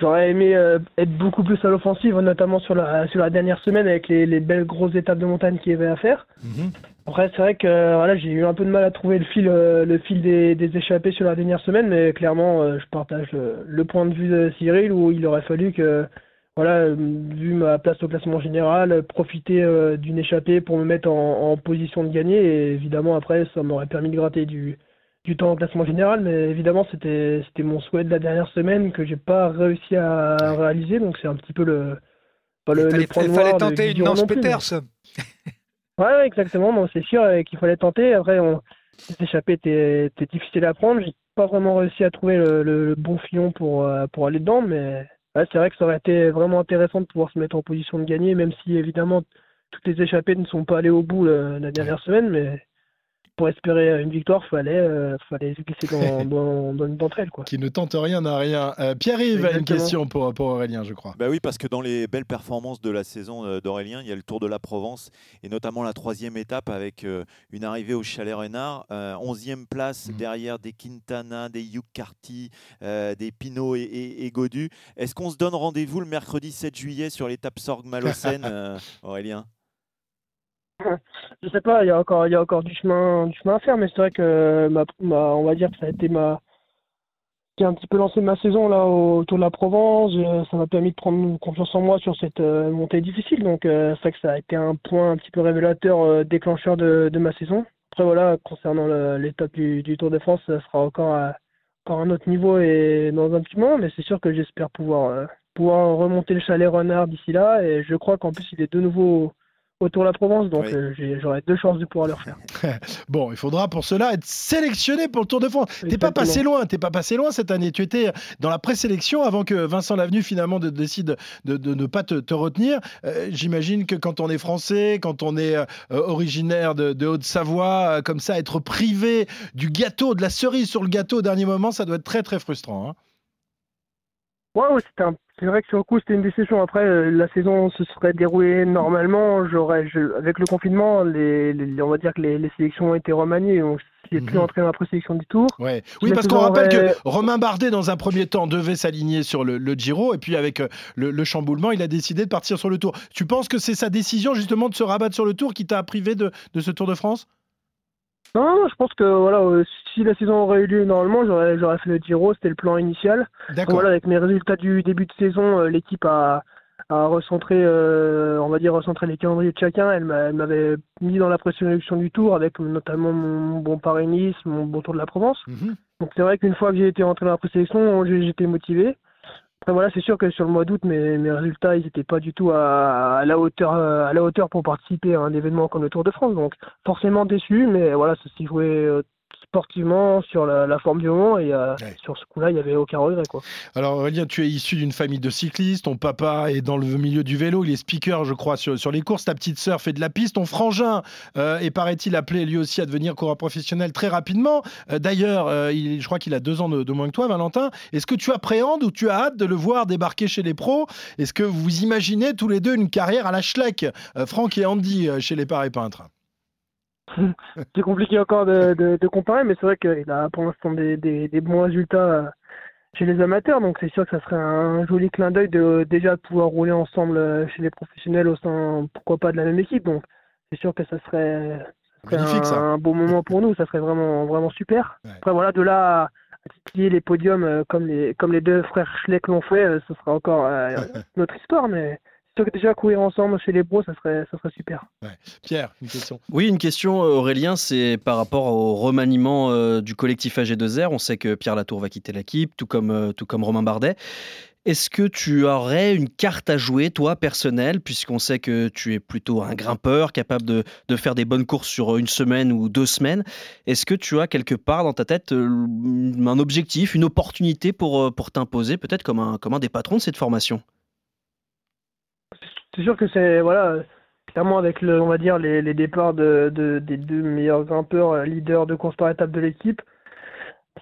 M: j'aurais aimé euh, être beaucoup plus à l'offensive, notamment sur la, sur la dernière semaine avec les, les belles grosses étapes de montagne qu'il y avait à faire. Après, c'est vrai que euh, voilà, j'ai eu un peu de mal à trouver le fil, euh, le fil des, des échappées sur la dernière semaine, mais clairement, euh, je partage le, le point de vue de Cyril où il aurait fallu que, voilà, vu ma place au classement général, profiter d'une échappée pour me mettre en, en position de gagner. Et évidemment, après, ça m'aurait permis de gratter du, du temps au classement général, mais évidemment, c'était c'était mon souhait de la dernière semaine que j'ai pas réussi à réaliser, donc c'est un petit peu le. pas le,
B: Il
M: le
B: fallait,
M: point
B: il fallait tenter une Nance
M: mais-
B: Peters.
M: Ouais, exactement. C'est sûr qu'il fallait tenter. Après, on... étaient, étaient difficiles à prendre. J'ai pas vraiment réussi à trouver le, le- le bon filon pour, euh, pour aller dedans, mais ouais, c'est vrai que ça aurait été vraiment intéressant de pouvoir se mettre en position de gagner, même si évidemment toutes les échappées ne sont pas allées au bout euh, la dernière semaine, mais pour espérer une victoire, fallait, euh, fallait se glisser dans, dans, dans une d'entre elles, quoi.
A: Qui ne tente rien à rien. Euh, Pierre-Yves a une question pour, pour Aurélien, je crois.
C: Bah oui, parce que dans les belles performances de la saison euh, d'Aurélien, il y a le Tour de la Provence et notamment la troisième étape avec euh, une arrivée au Chalet Renard, euh, 11e place derrière des Quintana, des Hugh Carty, euh, des Pinot et, et, et Godu. Est-ce qu'on se donne rendez-vous le mercredi 7 juillet sur l'étape Sorgue-Malocène, euh, Aurélien?
M: Je sais pas, il y a encore, du chemin, à faire, mais c'est vrai que on va dire que ça a été un petit peu lancé ma saison là au Tour de la Provence. Ça m'a permis de prendre confiance en moi sur cette euh, montée difficile. Donc euh, c'est vrai que ça a été un point un petit peu révélateur, euh, déclencheur de, ma saison. Après voilà, concernant l'étape du, du Tour de France, ça sera encore à, un autre niveau et dans un petit moment, mais c'est sûr que j'espère pouvoir, pouvoir remonter le chalet Renard d'ici là. Et je crois qu'en plus il est de nouveau au Tour de la Provence, donc
A: Oui.
M: euh, j'aurai deux chances de pouvoir le refaire.
A: Bon, il faudra pour cela être sélectionné pour le Tour de France. T'es pas passé loin, t'es pas passé loin cette année. Tu étais dans la présélection avant que Vincent Lavenu finalement de- décide de, de ne pas te, te retenir. Euh, J'imagine que quand on est français, quand on est euh, originaire de, de Haute-Savoie, comme ça, être privé du gâteau, de la cerise sur le gâteau au dernier moment, ça doit être très très frustrant. hein.
M: Ouais, ouais, c'était un- c'est vrai que sur le coup, c'était une décision. Après, euh, la saison se serait déroulée normalement. J'aurais, je- avec le confinement, les, les- on va dire que les, les sélections ont été remaniées. Donc, j'ai plus
A: Mhm.
M: entré dans la présélection du tour.
A: Ouais. Oui, parce qu'on rappelle
M: aurait-
A: que Romain Bardet, dans un premier temps, devait s'aligner sur le, le Giro, et puis avec euh, le, le chamboulement, il a décidé de partir sur le Tour. Tu penses que c'est sa décision justement de se rabattre sur le Tour qui t'a privé de, de ce Tour de France?
M: Non, non, je pense que voilà, euh, si la saison aurait eu lieu normalement, j'aurais, j'aurais fait le Giro. C'était le plan initial.
A: D'accord.
M: Voilà, avec mes résultats du début de saison, euh, l'équipe a, à recentrer, euh, on va dire recentrer les calendriers de chacun. Elle m'a- elle m'avait mis dans la présélection du tour avec notamment mon bon Paris-Nice, mon bon tour de la Provence.
A: Mhm.
M: Donc c'est vrai qu'une fois que j'ai été rentré dans la présélection, j'étais motivé. Voilà, c'est sûr que sur le mois d'août, mes, résultats, ils n'étaient pas du tout à, à la hauteur, euh, à la hauteur pour participer à un événement comme le Tour de France. Donc forcément déçu, mais voilà, ça joué euh, sportivement sur la, la forme du moment et euh, sur ce coup-là, il n'y avait aucun regret quoi.
A: Alors Aurélien, tu es issu d'une famille de cyclistes, ton papa est dans le milieu du vélo, il est speaker je crois sur, sur les courses, ta petite sœur fait de la piste, ton frangin euh, est paraît-il appelé lui aussi à devenir coureur professionnel très rapidement. Euh, D'ailleurs, il- je crois qu'il a deux ans de, de moins que toi Valentin. Est-ce que tu appréhendes ou tu as hâte de le voir débarquer chez les pros? Est-ce que vous imaginez tous les deux une carrière à la Schleck, Franck et Andy chez les Paris Peintres
M: c'est compliqué encore de, de- de comparer, mais c'est vrai qu'il a pour l'instant des, des- des bons résultats euh, chez les amateurs, donc c'est sûr que ça serait un joli clin d'œil de déjà de pouvoir rouler ensemble euh, chez les professionnels au sein, pourquoi pas, de la même équipe. Donc c'est sûr que ça serait, ça serait
A: Magnifique,
M: un,
A: ça.
M: un beau moment pour nous, ça serait vraiment, vraiment super. Après voilà, de là à, titiller les podiums euh, comme les, comme les deux frères Schleck l'ont fait, ce sera encore euh, notre histoire, mais déjà courir ensemble chez les pros, ça serait, ça serait super.
A: Pierre, une question.
J: Oui, une question, Aurélien, c'est par rapport au remaniement euh, du collectif AG2R. On sait que Pierre Latour va quitter l'équipe, tout comme, euh, tout comme Romain Bardet. Est-ce que tu aurais une carte à jouer, toi, personnelle, puisqu'on sait que tu es plutôt un grimpeur, capable de, de faire des bonnes courses sur une semaine ou deux semaines? Est-ce que tu as quelque part dans ta tête euh, un objectif, une opportunité pour, pour t'imposer, peut-être comme un, comme un des patrons de cette formation?
M: C'est sûr que c'est voilà clairement avec le on va dire les, les départs de, de- des deux meilleurs grimpeurs euh, leaders de course par étape de l'équipe.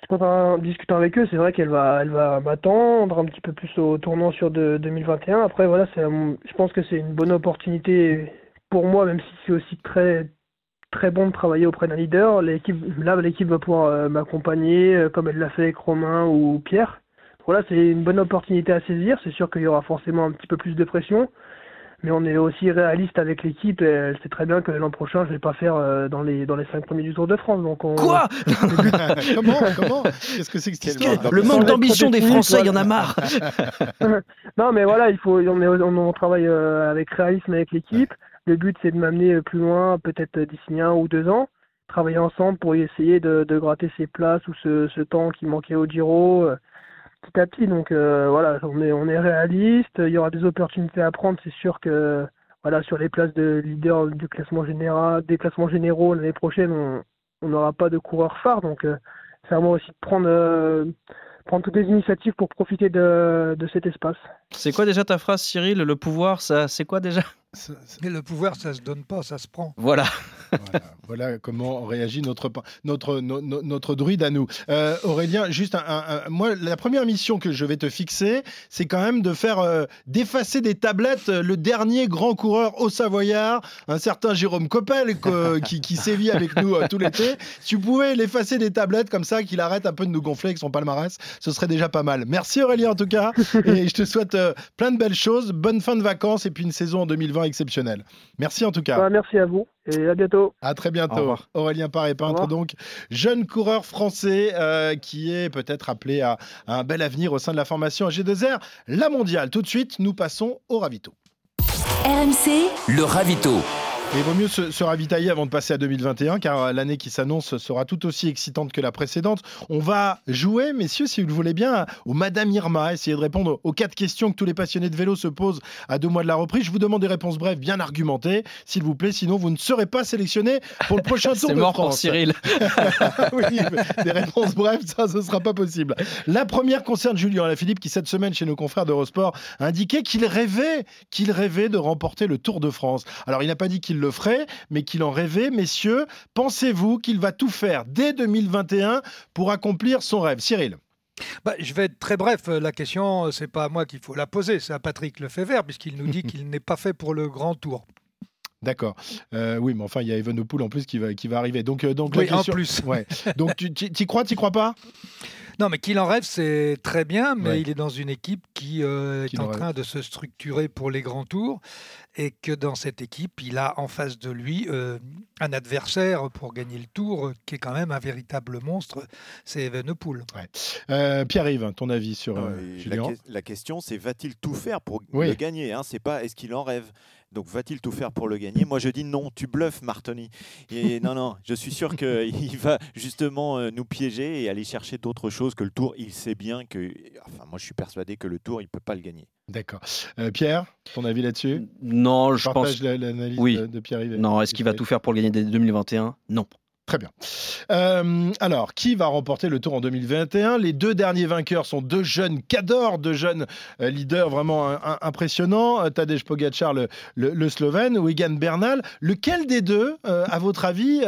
M: Quand en discutant avec eux, c'est vrai qu'elle va elle va m'attendre un petit peu plus au tournant sur de- 2021. Après voilà, c'est un- je pense que c'est une bonne opportunité pour moi même si c'est aussi très très bon de travailler auprès d'un leader. L'équipe là l'équipe va pouvoir euh, m'accompagner euh, comme elle l'a fait avec Romain ou Pierre. Voilà, c'est une bonne opportunité à saisir. C'est sûr qu'il y aura forcément un petit peu plus de pression. Mais on est aussi réaliste avec l'équipe et elle sait très bien que l'an prochain, je vais pas faire euh, dans les dans les cinq premiers du Tour de France. Donc on...
J: Quoi?
A: Comment? Comment? Qu'est-ce que c'est que cette histoire?
J: Le manque d'ambition des Français, il y en a marre
M: non, mais voilà, il faut, on, est, on, on travaille euh, avec réalisme avec l'équipe. Le but, c'est de m'amener plus loin, peut-être d'ici un ou deux ans. Travailler ensemble pour essayer de, de gratter ces places ou ce, ce temps qui manquait au Giro euh, petit à petit. Donc euh, voilà, on est, on est réaliste. Il y aura des opportunités à prendre. C'est sûr que voilà, sur les places de leader du classement général, des classements généraux l'année prochaine, on n'aura pas de coureur phare. Donc euh, c'est à moi aussi de prendre, euh, prendre toutes les initiatives pour profiter de, de cet espace.
J: C'est quoi déjà ta phrase, Cyril? Le pouvoir, ça, c'est quoi déjà?
B: Mais le pouvoir, ça se donne pas, ça se prend.
J: Voilà.
A: voilà, voilà comment réagit notre, notre, no- no- notre druide à nous. Euh, Aurélien, juste un, un- un- moi, la première mission que je vais te fixer, c'est quand même de faire euh, d'effacer des tablettes euh, le dernier grand coureur au Savoyard, un certain Jérôme Coppel que- qui, qui sévit avec nous euh, tout l'été. Si tu pouvais l'effacer des tablettes comme ça, qu'il arrête un peu de nous gonfler avec son palmarès, ce serait déjà pas mal. Merci Aurélien en tout cas, et je te souhaite euh, plein de belles choses, bonne fin de vacances et puis une saison en 2020 exceptionnelle. Merci en tout cas.
M: Bah, merci à vous et à bientôt.
A: À très bientôt. Aurélien Paré peintre, donc jeune coureur français euh, qui est peut-être appelé à, à un bel avenir au sein de la formation G2R, la mondiale. Tout de suite, nous passons au ravito.
K: RMC,
L: Le ravito.
A: Et il vaut mieux se, se ravitailler avant de passer à 2021, car euh, l'année qui s'annonce sera tout aussi excitante que la précédente. On va jouer, messieurs, si vous le voulez bien, au Madame Irma, essayer de répondre aux quatre questions que tous les passionnés de vélo se posent à deux mois de la reprise. Je vous demande des réponses brèves, bien argumentées, s'il vous plaît, sinon vous ne serez pas sélectionné pour le prochain Tour
J: C'est
A: de
J: mort pour
A: France.
J: Cyril.
A: oui, des réponses brèves, ça, ce sera pas possible. La première concerne Julien Alaphilippe qui, cette semaine, chez nos confrères d'Eurosport, a indiqué qu'il rêvait, qu'il rêvait de remporter le Tour de France. Alors, il n'a pas dit qu'il le ferait, mais qu'il en rêvait. Messieurs, pensez-vous qu'il va tout faire dès 2021 pour accomplir son rêve? Cyril
B: Bah, je vais être très bref. La question, c'est pas à moi qu'il faut la poser, c'est à Patrick Lefebvre, puisqu'il nous dit qu'il n'est pas fait pour le grand tour.
A: D'accord. Euh, oui, mais enfin, il y a Evenepoel en plus qui va, qui va arriver. Donc, euh, donc la
B: Oui, en
A: question-
B: plus.
A: Ouais. Donc, tu tu- t'y crois, t'y crois pas?
B: Non, mais qu'il en rêve, c'est très bien, mais
A: Ouais.
B: il est dans une équipe qui euh, est
A: en
B: train de se structurer pour les grands tours et que dans cette équipe, il a en face de lui euh, un adversaire pour gagner le tour qui est quand même un véritable monstre, c'est Evenepoel.
A: Euh, Pierre-Yves, ton avis sur
C: Non,
A: euh,
C: la,
A: Julien?
C: que- la question, c'est va-t-il tout faire pour
A: Oui.
C: le gagner hein? C'est pas est-ce qu'il en rêve? Donc va-t-il tout faire pour le gagner? Moi je dis non, tu bluffes Martoni. Et non, non, je suis sûr qu'il va justement euh, nous piéger et aller chercher d'autres choses que le tour. Il sait bien que, enfin moi je suis persuadé que le tour il peut pas le gagner.
A: D'accord. Euh, Pierre, ton avis là-dessus?
J: Non, je
A: Partage
J: pense.
A: la- l'analyse
J: Oui.
A: de, Pierre-Yves. et-
J: Non, est-ce qu'il va tout faire pour le gagner dès 2021 Non.
A: Très bien. Euh, alors, qui va remporter le Tour en 2021 Les deux derniers vainqueurs sont deux jeunes cadors, deux jeunes euh, leaders vraiment impressionnants. Euh, Tadej Pogacar, le, Slovène, ou Bernal. Lequel des deux, à votre avis,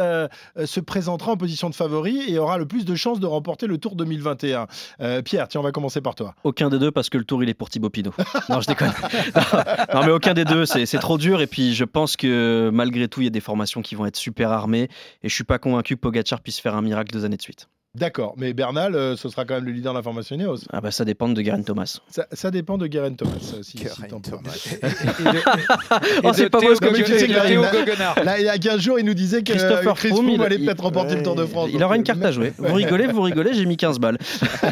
A: se présentera en position de favori et aura le plus de chances de remporter le Tour 2021 Euh, Pierre, tiens, on va commencer par toi.
J: Aucun des deux parce que le tour il est pour Thibaut Pinot. non, je déconne. non, mais aucun des deux, c'est c'est trop dur. Et puis je pense que malgré tout, il y a des formations qui vont être super armées. Et je suis pas convaincu que Pogacar puisse faire un miracle deux années de suite.
A: D'accord, mais Bernal, euh, ce sera quand même le leader de la formation Ineos.
J: Ah bah ça dépend de Garen Thomas.
A: Ça, ça dépend de Garen Thomas. euh, si- si t'en parles.
J: Oh, c'est pas moi ce que
A: tu là, il-
B: Goguenard.
A: Là, il y a 15 jours, il nous disait que
J: Christopher
A: euh, Chris
J: Froome, il-
A: allait peut-être remporter le Tour de France.
J: Il aura une
A: euh,
J: carte à jouer. Vous rigolez, vous rigolez, j'ai mis 15 balles.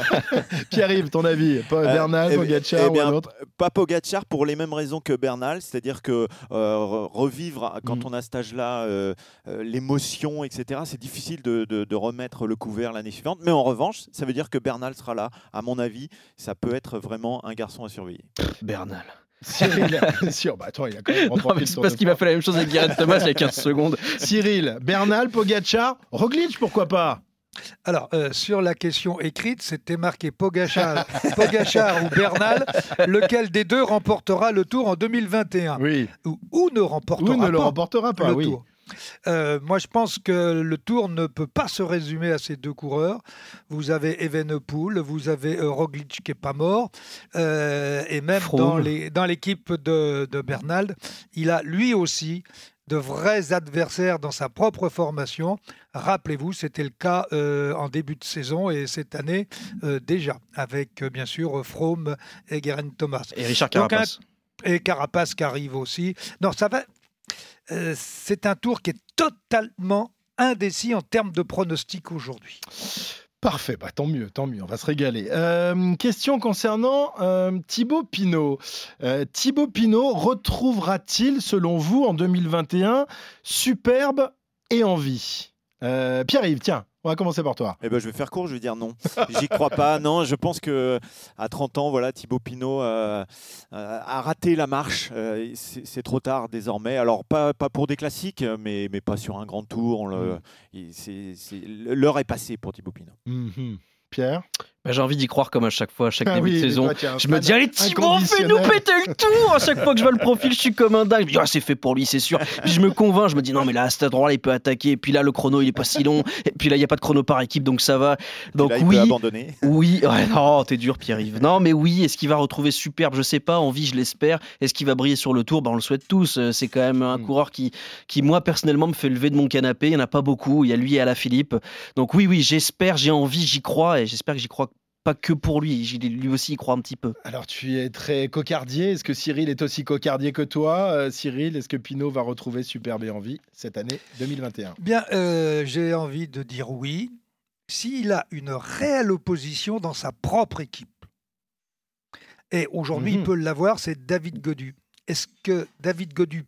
A: Pierre-Yves, ton avis Pas
C: Euh,
A: Bernal,
C: eh-
A: Pogacar
C: eh
A: ou
C: bien,
A: un autre
C: Pas Pogacar pour les mêmes raisons que Bernal, c'est-à-dire que euh, re- revivre
A: Mm.
C: quand on a cet âge-là euh, euh, l'émotion, etc. C'est difficile de, de- de remettre le couvert l'année suivante. Mais en revanche, ça veut dire que Bernal sera là. À mon avis, ça peut être vraiment un garçon à surveiller.
J: Bernal.
A: Cyril, sûr, bah attends, il a quand même
J: Non, mais
A: le
J: parce qu'il m'a fait la même chose avec Garen Thomas il y a 15 secondes.
A: Cyril, Bernal, Pogacar, Roglic, pourquoi pas?
B: Alors, euh, sur la question écrite, c'était marqué Pogachar, Pogachar ou Bernal, lequel des deux remportera le Tour en 2021
A: Oui.
B: ou, ou ne remportera
A: Ou ne le
B: pas
A: remportera pas,
B: le
A: oui.
B: Tour. Euh, moi, je pense que le Tour ne peut pas se résumer à ces deux coureurs. Vous avez Evenepoel, vous avez euh, Roglic qui est pas mort, euh, et même
J: Froome.
B: dans les- dans l'équipe de, de Bernal, il a lui aussi de vrais adversaires dans sa propre formation. Rappelez-vous, c'était le cas euh, en début de saison et cette année euh, déjà, avec euh, bien sûr Froome et Geraint Thomas.
J: Et Richard
B: Donc, un-
J: Carapace.
B: et Carapace qui arrive aussi. Non, ça va. Euh, c'est un tour qui est totalement indécis en termes de pronostic aujourd'hui.
A: Parfait, bah, tant mieux, tant mieux, on va se régaler. Euh, question concernant euh, Thibaut Pinot. Thibaut Pinot retrouvera-t-il, selon vous, en 2021, superbe et en vie? Pierre-Yves, tiens, on va commencer par toi.
C: Eh ben, je vais faire court, je vais dire non. J'y crois pas. Non, je pense que à 30 ans, voilà, Thibaut Pinot euh, euh, a raté la marche. Euh, c'est trop tard désormais. Alors pas, pas pour des classiques, mais, mais pas sur un grand tour. C'est- L'heure est passée pour Thibaut Pinot.
A: Mhm. Pierre?
J: Bah, J'ai envie d'y croire comme à chaque fois, à chaque
A: Ah
J: début
A: oui,
J: de saison. Je me dis, allez, Thibaut, fais-nous péter le tour À chaque fois que je vois le profil, je suis comme un dingue. Je me dis, ah, c'est fait pour lui, c'est sûr. Puis je me convainc, je me dis, non, mais là, à cet endroit-là, il peut attaquer. Et puis là, le chrono, il est pas si long. Et puis là, il n'y a pas de chrono par équipe, donc ça va. Donc
C: là, il
J: oui.
C: peut abandonner.
J: Oui, ouais, non, t'es dur, Pierre-Yves. Non, mais oui, est-ce qu'il va retrouver superbe? Je sais pas. En vie, je l'espère. Est-ce qu'il va briller sur le tour? Ben, On le souhaite tous. Euh, C'est quand même un coureur qui, qui, moi, personnellement, me fait lever de mon canapé. Il n'y en a pas beaucoup. Il y a lui et la Philippe. Donc oui, oui, j'espère, j'ai envie, j'y crois. Et j'espère que j'y crois pas que pour lui. Lui aussi, il croit un petit peu.
A: Alors, tu es très cocardier. Est-ce que Cyril est aussi cocardier que toi? Euh, Cyril, est-ce que Pinot va retrouver superbe et en vie cette année 2021
B: Bien, euh, j'ai envie de dire oui, s'il a une réelle opposition dans sa propre équipe. Et aujourd'hui,
A: Mhm.
B: il peut l'avoir, c'est David Godu. Est-ce que David Godu,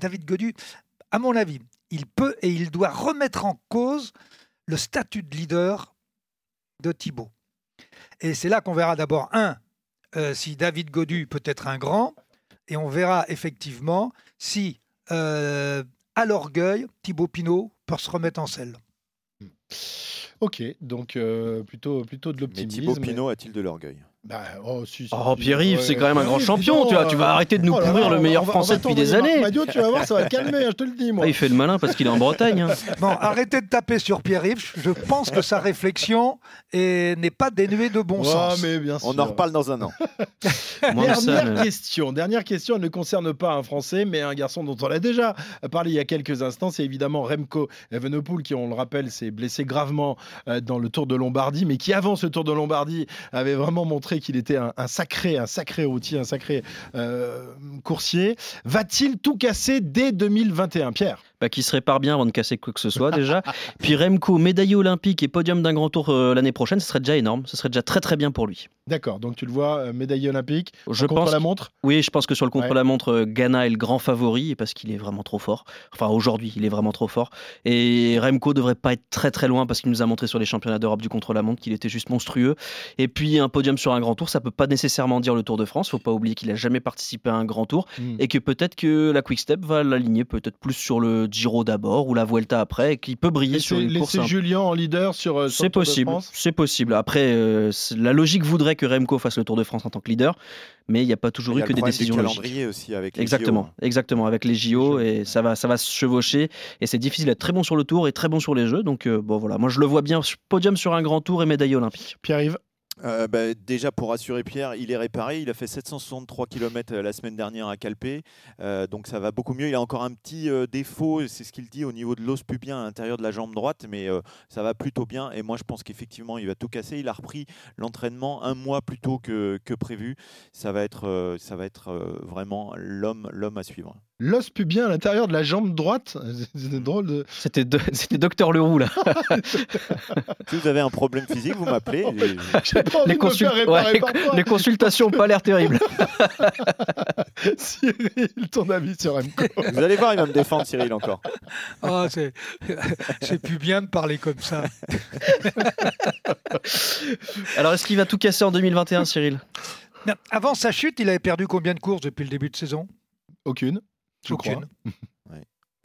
B: David Godu, à mon avis, il peut et il doit remettre en cause le statut de leader de Thibaut. Et c'est là qu'on verra d'abord, un, euh, si David Godu peut être un grand, et on verra effectivement si, euh, à l'orgueil, Thibaut Pinot peut se remettre en selle.
A: Ok, donc euh, plutôt, plutôt de
C: Mais
A: l'optimisme.
C: Thibaut Pinot a-t-il de l'orgueil?
A: Bah, oh, si, si,
J: Oh, Pierre-Yves,
A: ouais.
J: c'est quand même un grand
A: Oui,
J: champion. Tu, vois,
A: donc,
J: tu vas
A: euh,
J: arrêter de nous
A: oh là
J: pourrir
A: là,
J: le meilleur
A: va-
J: français depuis des années.
A: Madio, tu vas voir, ça va calmer, hein, je te le dis, moi.
J: Ah, il fait le malin parce qu'il est en Bretagne. hein.
B: Bon, arrêtez de taper sur Pierre-Yves. Je pense que sa réflexion est- n'est pas dénuée de bon
A: Ouais,
B: sens.
A: mais bien
C: On en reparle dans un an.
J: Ça,
A: Dernière
J: mais-
A: question. Dernière question. Elle ne concerne pas un Français, mais un garçon dont on a déjà parlé il y a quelques instants. C'est évidemment Remco Evenepoel, qui, on le rappelle, s'est blessé gravement euh, dans le Tour de Lombardie, mais qui, avant ce Tour de Lombardie, avait vraiment montré qu'il était un, sacré, un sacré routier, un sacré euh, coursier. Va-t-il tout casser dès 2021, Pierre?
J: Bah, qui se répare bien avant de casser quoi que ce soit déjà. Puis Remco, médaillé olympique et podium d'un grand tour euh, l'année prochaine, ce serait déjà énorme. Ce serait déjà très très bien pour lui.
A: D'accord. Donc tu le vois, euh, médaillé olympique.
J: Je
A: contre
J: pense
A: la montre?
J: Oui, je pense que sur le
A: Ouais.
J: contre-la-montre, euh, Ghana est le grand favori parce qu'il est vraiment trop fort. Enfin, aujourd'hui, il est vraiment trop fort. Et Remco devrait pas être très très loin parce qu'il nous a montré sur les championnats d'Europe du contre-la-montre qu'il était juste monstrueux. Et puis, un podium sur un grand tour, ça peut pas nécessairement dire le Tour de France. Faut pas oublier qu'il a jamais participé à un grand tour
A: Mm.
J: et que peut-être que la Quick Step va l'aligner peut-être plus sur le Giro d'abord ou la Vuelta après et qu'il peut briller sur
A: Laisser,
J: une course.
A: laisser Julien en leader sur, euh, sur le
J: c'est
A: Tour de
J: possible,
A: France
J: c'est possible. Après, euh, la logique voudrait que Remco fasse le Tour de France en tant que leader, mais il n'y a pas toujours eu que des décisions logiques.
C: calendrier aussi avec les
J: Exactement,
C: JO, hein.
J: exactement, avec les JO et ça va, ça va se chevaucher et c'est difficile d'être très bon sur le Tour et très bon sur les Jeux. Donc euh, bon voilà, moi je le vois bien podium sur un grand Tour et médaille olympique.
A: Pierre-Yves
C: Euh, bah, déjà, pour rassurer Pierre, il est réparé. Il a fait 763 km la semaine dernière à Calpé. Euh, donc ça va beaucoup mieux. Il a encore un petit euh, défaut, c'est ce qu'il dit, au niveau de l'os pubien à l'intérieur de la jambe droite. Mais euh, ça va plutôt bien. Et moi, je pense qu'effectivement, il va tout casser. Il a repris l'entraînement un mois plus tôt que, que prévu. Ça va être, euh, ça va être euh, vraiment l'homme à suivre.
A: L'os pubien à l'intérieur de la jambe droite. C'est drôle de.
J: C'était de- c'était Docteur Leroux là.
C: Si vous avez un problème physique, vous m'appelez. Et-
J: Les, consul- ouais, consultations ont pas l'air terribles.
A: Cyril, ton avis sur Remco
C: Vous allez voir, il va me défendre, Cyril, encore.
B: Ah, c'est c'est plus bien de parler comme ça.
J: Alors est-ce qu'il va tout casser en 2021, Cyril?
B: Non, Avant sa chute, il avait perdu combien de courses depuis le début de saison?
A: Aucune. Je
B: Aucune.
A: crois.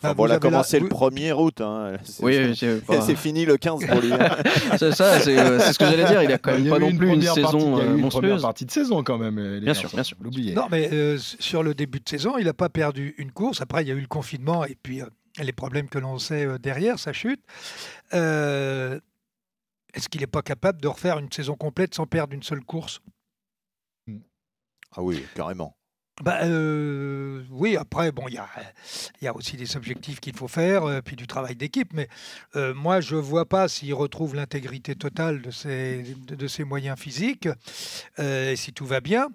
B: Ah,
C: Enfin, bon, a
B: la-
C: commencé le
B: vous-
C: 1er août. hein. C'est-
J: Oui,
C: c'est- fini le 15 pour lui. hein.
J: C'est ça, c'est euh, c'est ce que j'allais dire. Il a quand même pas non plus une
A: première partie-
J: saison
A: il y a eu
J: euh,
A: une première
J: monstrueuse.
A: partie de saison quand même. euh, les
J: Bien sûr, bien sûr.
A: l'oublier.
B: Non, mais euh, sur le début de saison, il n'a pas perdu une course. Après, il y a eu le confinement et puis euh, les problèmes que l'on sait euh, derrière, sa chute. Euh, Est-ce qu'il n'est pas capable de refaire une saison complète sans perdre une seule course?
C: Ah oui, carrément.
B: Bah, euh, oui, après, bon, il y a, aussi des objectifs qu'il faut faire, euh, puis du travail d'équipe, mais euh, moi, je ne vois pas s'il retrouve l'intégrité totale de ses, moyens physiques, euh, si tout va bien,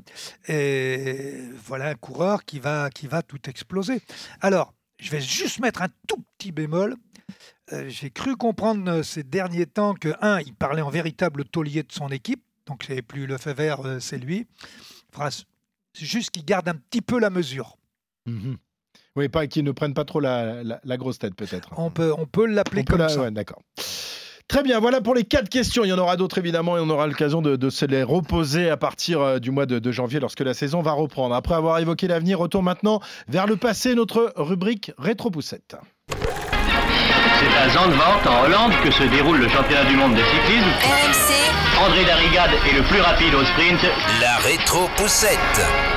B: voilà un coureur qui va, tout exploser. Alors, je vais juste mettre un tout petit bémol. J'ai cru comprendre ces derniers temps que, un, il parlait en véritable taulier de son équipe, donc c'est plus le fait vert, euh, c'est lui. S- c'est juste qu'il garde un petit peu la mesure.
A: Mhm. Oui, pas qu'ils ne prennent pas trop la, la- la grosse tête peut-être.
B: On peut, on peut l'appeler
A: peut
B: comme ça.
A: ouais, D'accord. Très bien, voilà pour les quatre questions. Il y en aura d'autres évidemment et on aura l'occasion de, de se les reposer à partir euh, du mois de, de janvier lorsque la saison va reprendre. Après avoir évoqué l'avenir, retour maintenant vers le passé, notre rubrique Rétro-Poussette.
L: C'est à Zandvoort, en Hollande, que se déroule le championnat du monde de cyclisme.
K: RMC,
L: André Darrigade est le plus rapide au sprint.
N: La rétro-poussette.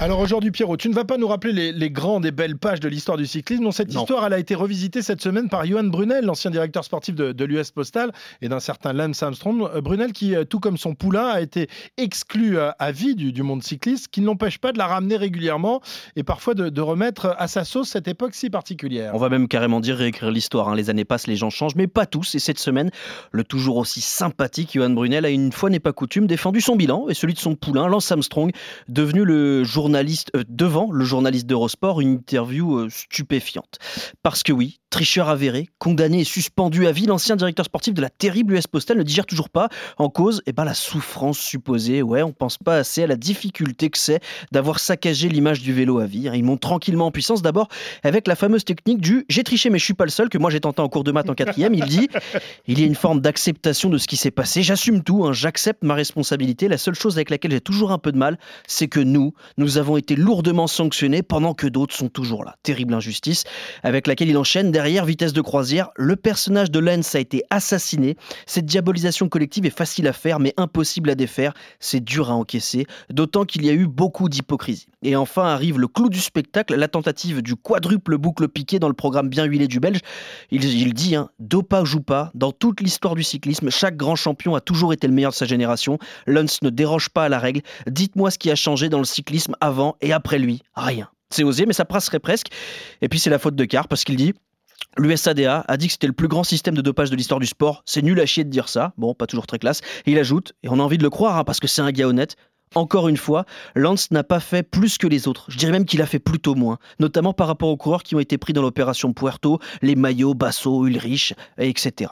A: Alors aujourd'hui, Pierrot, tu ne vas pas nous rappeler les, les grandes et belles pages de l'histoire du cyclisme. Non, cette
J: Non.
A: histoire, elle a été revisitée cette semaine par Johan Brunel, l'ancien directeur sportif de, de l'US Postal, et d'un certain Lance Armstrong. Euh, Brunel, qui, euh, tout comme son poulain, a été exclu euh, à vie du, du monde cycliste, qui ne l'empêche pas de la ramener régulièrement et parfois de, de remettre à sa sauce cette époque si particulière.
J: On va même carrément dire réécrire l'histoire. hein. Les années passent, les gens changent, mais pas tous. Et cette semaine, le toujours aussi sympathique Johan Brunel a une fois n'est pas coutume défendu son bilan et celui de son poulain, Lance Armstrong, devenu le journaliste euh, devant le journaliste d'Eurosport, une interview euh, stupéfiante. Parce que oui, tricheur avéré, condamné et suspendu à vie, l'ancien directeur sportif de la terrible US Postal ne digère toujours pas. En cause, eh ben, la souffrance supposée. Ouais, on pense pas assez à la difficulté que c'est d'avoir saccagé l'image du vélo à vie. Il monte tranquillement en puissance d'abord avec la fameuse technique du j'ai triché mais je suis pas le seul que moi j'ai tenté en cours de maths en quatrième. Il dit il y a une forme d'acceptation de ce qui s'est passé. J'assume tout, hein, j'accepte ma responsabilité. La seule chose avec laquelle j'ai toujours un peu de mal, c'est que nous, nous avons été lourdement sanctionnés pendant que d'autres sont toujours là. Terrible injustice avec laquelle il enchaîne derrière, vitesse de croisière, le personnage de Lance a été assassiné. Cette diabolisation collective est facile à faire, mais impossible à défaire. C'est dur à encaisser, d'autant qu'il y a eu beaucoup d'hypocrisie. Et enfin arrive le clou du spectacle, la tentative du quadruple boucle piqué dans le programme bien huilé du Belge. Il, dit, hein, dopage ou pas, dans toute l'histoire du cyclisme, chaque grand champion a toujours été le meilleur de sa génération. Lance ne déroge pas à la règle. Dites-moi ce qui a changé dans le cyclisme avant et après lui. Rien. C'est osé, mais ça passerait presque. Et puis c'est la faute de Carr parce qu'il dit L'USADA a dit que c'était le plus grand système de dopage de l'histoire du sport. C'est nul à chier de dire ça. Bon, pas toujours très classe. Et il ajoute, et on a envie de le croire hein, parce que c'est un gars honnête, encore une fois, Lance n'a pas fait plus que les autres. Je dirais même qu'il a fait plutôt moins, notamment par rapport aux coureurs qui ont été pris dans l'opération Puerto, les Maillots, Basso, Ulrich, etc.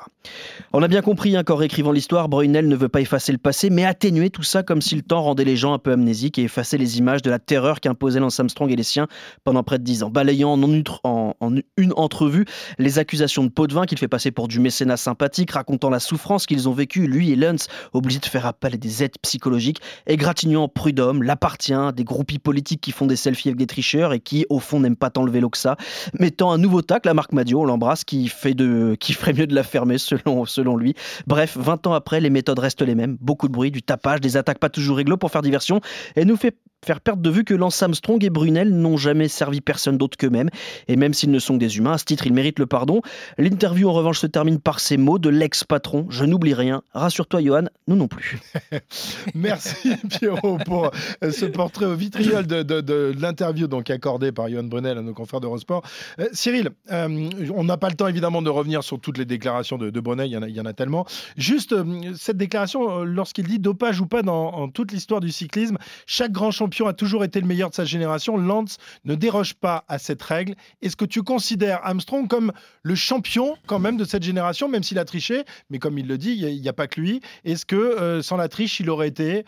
J: On a bien compris hein, qu'en réécrivant l'histoire, Brunel ne veut pas effacer le passé, mais atténuer tout ça comme si le temps rendait les gens un peu amnésiques et effacer les images de la terreur qu'imposait Lance Armstrong et les siens pendant près de dix ans, balayant en, une entrevue les accusations de pot de vin qu'il fait passer pour du mécénat sympathique, racontant la souffrance qu'ils ont vécue, lui et Lance, obligés de faire appel à des aides psychologiques, et Gratignan, prud'homme, l'appartient, des groupies politiques qui font des selfies avec des tricheurs et qui, au fond, n'aiment pas tant le vélo que ça, mettant un nouveau tacle à Marc Madio, on l'embrasse, qui, fait de, qui ferait mieux de la fermer selon, selon lui. Bref, 20 ans après, les méthodes restent les mêmes. Beaucoup de bruit, du tapage, des attaques pas toujours réglo pour faire diversion, et nous fait faire perdre de vue que Lance Armstrong et Brunel n'ont jamais servi personne d'autre qu'eux-mêmes, et même s'ils ne sont que des humains, à ce titre, ils méritent le pardon. L'interview, en revanche, se termine par ces mots de l'ex-patron Je n'oublie rien. Rassure-toi, Johan, nous non plus.
A: Merci, Pierrot, pour euh, ce portrait au vitriol de, l'interview donc accordée par Johan Brunel à nos confrères d'Eurosport. Euh, Cyril, euh, on n'a pas le temps, évidemment, de revenir sur toutes les déclarations de, Brunel, il y, en a, tellement. Juste euh, cette déclaration, lorsqu'il dit dopage ou pas dans toute l'histoire du cyclisme, chaque grand champion a toujours été le meilleur de sa génération. Lance ne déroge pas à cette règle. Est-ce que tu considères Armstrong comme le champion quand même de cette génération, même s'il a triché? Mais comme il le dit, il n'y a, pas que lui. Est-ce que sans la triche, il aurait été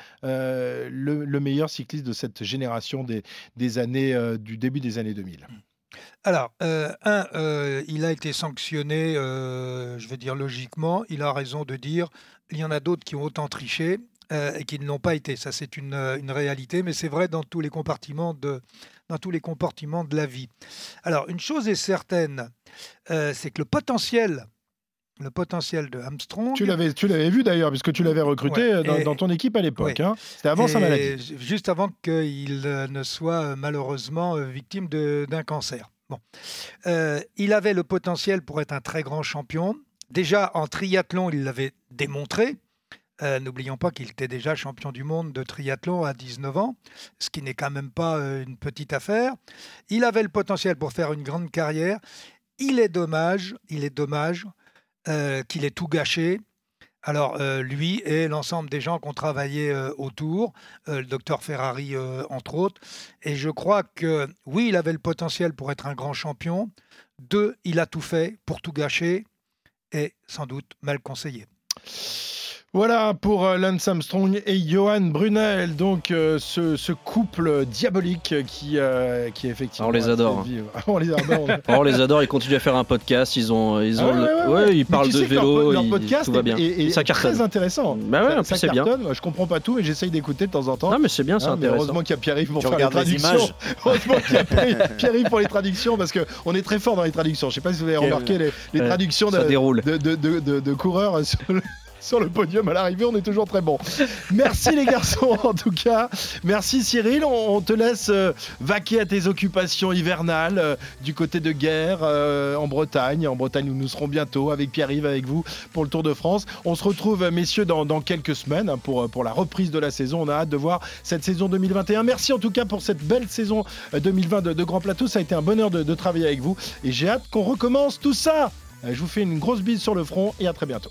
A: euh, le, le, meilleur cycliste de cette génération des, années euh, du début des années 2000
B: alors, euh, un, il a été sanctionné, je vais dire logiquement. Il a raison de dire il y en a d'autres qui ont autant triché et qui ne l'ont pas été. Ça, c'est une, une, réalité, mais c'est vrai dans tous les compartiments de dans tous les compartiments de la vie. Alors, une chose est certaine, c'est que le potentiel le potentiel de Armstrong.
A: Tu l'avais, tu l'avais vu d'ailleurs, puisque tu l'avais recruté ouais, dans, et, dans, ton équipe à l'époque. Ouais. Hein. C'était avant
B: et
A: sa maladie.
B: Juste avant qu'il ne soit malheureusement victime d'un cancer. Bon. Euh, il avait le potentiel pour être un très grand champion. Déjà en triathlon, il l'avait démontré. Euh, N'oublions pas qu'il était déjà champion du monde de triathlon à 19 ans, ce qui n'est quand même pas euh, une petite affaire. Il avait le potentiel pour faire une grande carrière. Il est dommage, il est dommage euh, qu'il ait tout gâché. Alors, euh, lui et l'ensemble des gens qui ont travaillé euh, autour, le docteur Ferrari entre autres, et je crois que oui, il avait le potentiel pour être un grand champion. Deux, il a tout fait pour tout gâcher et sans doute mal conseillé.
A: Voilà pour euh, Lance Armstrong et Johan Brunel, donc euh, ce, ce, couple diabolique qui, euh, qui effectivement.
J: on les adore.
A: Hein. on les adore.
J: on les adore. Ils continuent à faire un podcast. Ils ont, ils ont, ah ouais, ouais, ouais. ouais, ils parlent de vélo.
A: Leur, leur podcast
J: tout va bien.
A: Et, et
J: ça
A: cartonne. Très intéressant.
J: Bah ouais,
A: ça,
J: c'est
A: bien.
J: Je
A: comprends pas tout, mais j'essaye d'écouter de temps en temps.
J: Non, mais c'est bien, c'est
A: ah,
J: intéressant.
A: Heureusement qu'il y a Pierre-Yves pour tu faire la traduction. heureusement qu'il y a Pierre-Yves pour les traductions, parce que on est très fort dans les traductions. Je sais pas si vous avez remarqué les, les traductions de, de, de, de coureurs sur le sur le podium à l'arrivée, on est toujours très bon. Merci les garçons en tout cas. Merci Cyril, on, te laisse euh, vaquer à tes occupations hivernales euh, du côté de guerre euh, en Bretagne. En Bretagne où nous serons bientôt avec Pierre-Yves, avec vous pour le Tour de France. On se retrouve messieurs dans, quelques semaines hein, pour, pour la reprise de la saison. On a hâte de voir cette saison 2021. Merci en tout cas pour cette belle saison 2020 de, Grand Plateau. Ça a été un bonheur de travailler avec vous et j'ai hâte qu'on recommence tout ça. Je vous fais une grosse bise sur le front et à très bientôt.